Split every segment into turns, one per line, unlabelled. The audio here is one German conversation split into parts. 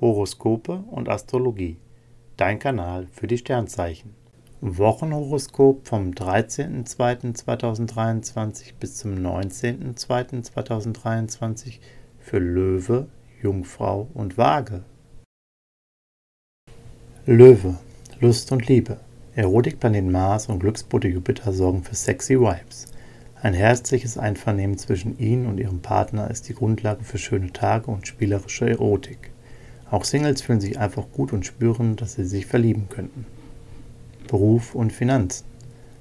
Horoskope und Astrologie. Dein Kanal für die Sternzeichen. Wochenhoroskop vom 13.02.2023 bis zum 19.02.2023 für Löwe, Jungfrau und Waage. Löwe, Lust und Liebe. Erotikplanet Mars und Glücksbote Jupiter sorgen für sexy Vibes. Ein herzliches Einvernehmen zwischen Ihnen und Ihrem Partner ist die Grundlage für schöne Tage und spielerische Erotik. Auch Singles fühlen sich einfach gut und spüren, dass sie sich verlieben könnten. Beruf und Finanzen.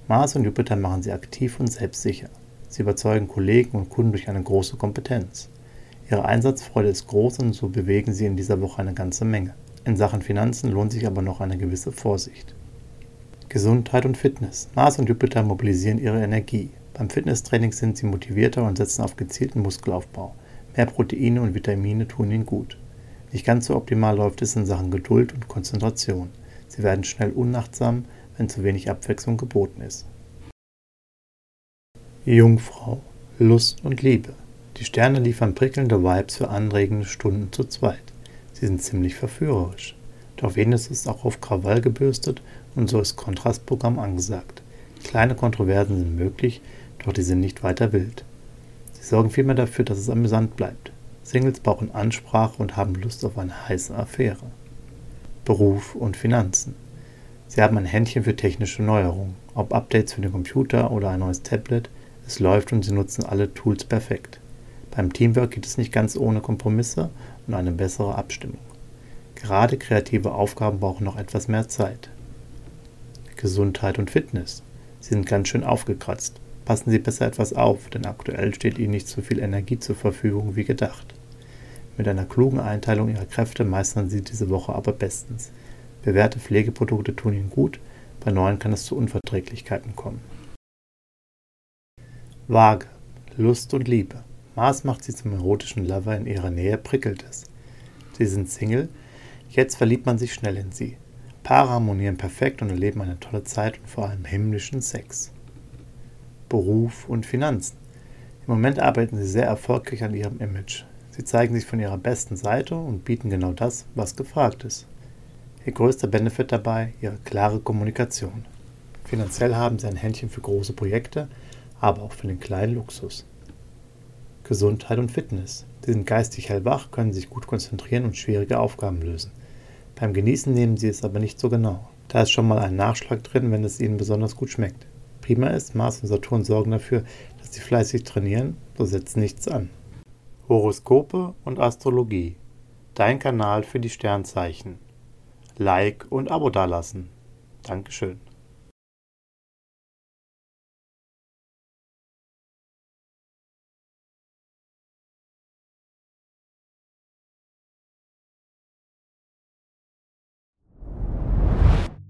Mars und Jupiter machen sie aktiv und selbstsicher. Sie überzeugen Kollegen und Kunden durch eine große Kompetenz. Ihre Einsatzfreude ist groß und so bewegen sie in dieser Woche eine ganze Menge. In Sachen Finanzen lohnt sich aber noch eine gewisse Vorsicht. Gesundheit und Fitness. Mars und Jupiter mobilisieren ihre Energie. Beim Fitnesstraining sind sie motivierter und setzen auf gezielten Muskelaufbau. Mehr Proteine und Vitamine tun ihnen gut. Nicht ganz so optimal läuft es in Sachen Geduld und Konzentration. Sie werden schnell unachtsam, wenn zu wenig Abwechslung geboten ist. Jungfrau, Lust und Liebe. Die Sterne liefern prickelnde Vibes für anregende Stunden zu zweit. Sie sind ziemlich verführerisch. Doch Venus ist auch auf Krawall gebürstet und so ist Kontrastprogramm angesagt. Kleine Kontroversen sind möglich, doch die sind nicht weiter wild. Sie sorgen vielmehr dafür, dass es amüsant bleibt. Singles brauchen Ansprache und haben Lust auf eine heiße Affäre. Beruf und Finanzen. Sie haben ein Händchen für technische Neuerungen, ob Updates für den Computer oder ein neues Tablet. Es läuft und sie nutzen alle Tools perfekt. Beim Teamwork geht es nicht ganz ohne Kompromisse und eine bessere Abstimmung. Gerade kreative Aufgaben brauchen noch etwas mehr Zeit. Gesundheit und Fitness. Sie sind ganz schön aufgekratzt. Passen Sie besser etwas auf, denn aktuell steht Ihnen nicht so viel Energie zur Verfügung wie gedacht. Mit einer klugen Einteilung Ihrer Kräfte meistern Sie diese Woche aber bestens. Bewährte Pflegeprodukte tun Ihnen gut, bei neuen kann es zu Unverträglichkeiten kommen. Waage, Lust und Liebe. Mars macht Sie zum erotischen Lover, in Ihrer Nähe prickelt es. Sie sind Single, jetzt verliebt man sich schnell in Sie. Paare harmonieren perfekt und erleben eine tolle Zeit und vor allem himmlischen Sex. Beruf und Finanzen. Im Moment arbeiten sie sehr erfolgreich an ihrem Image. Sie zeigen sich von ihrer besten Seite und bieten genau das, was gefragt ist. Ihr größter Benefit dabei ihre klare Kommunikation. Finanziell haben sie ein Händchen für große Projekte, aber auch für den kleinen Luxus. Gesundheit und Fitness. Sie sind geistig hellwach, können sich gut konzentrieren und schwierige Aufgaben lösen. Beim Genießen nehmen sie es aber nicht so genau. Da ist schon mal ein Nachschlag drin, wenn es ihnen besonders gut schmeckt. Prima ist, Mars und Saturn sorgen dafür, dass sie fleißig trainieren, so setzt nichts an. Horoskope und Astrologie. Dein Kanal für die Sternzeichen. Like und Abo dalassen. Dankeschön.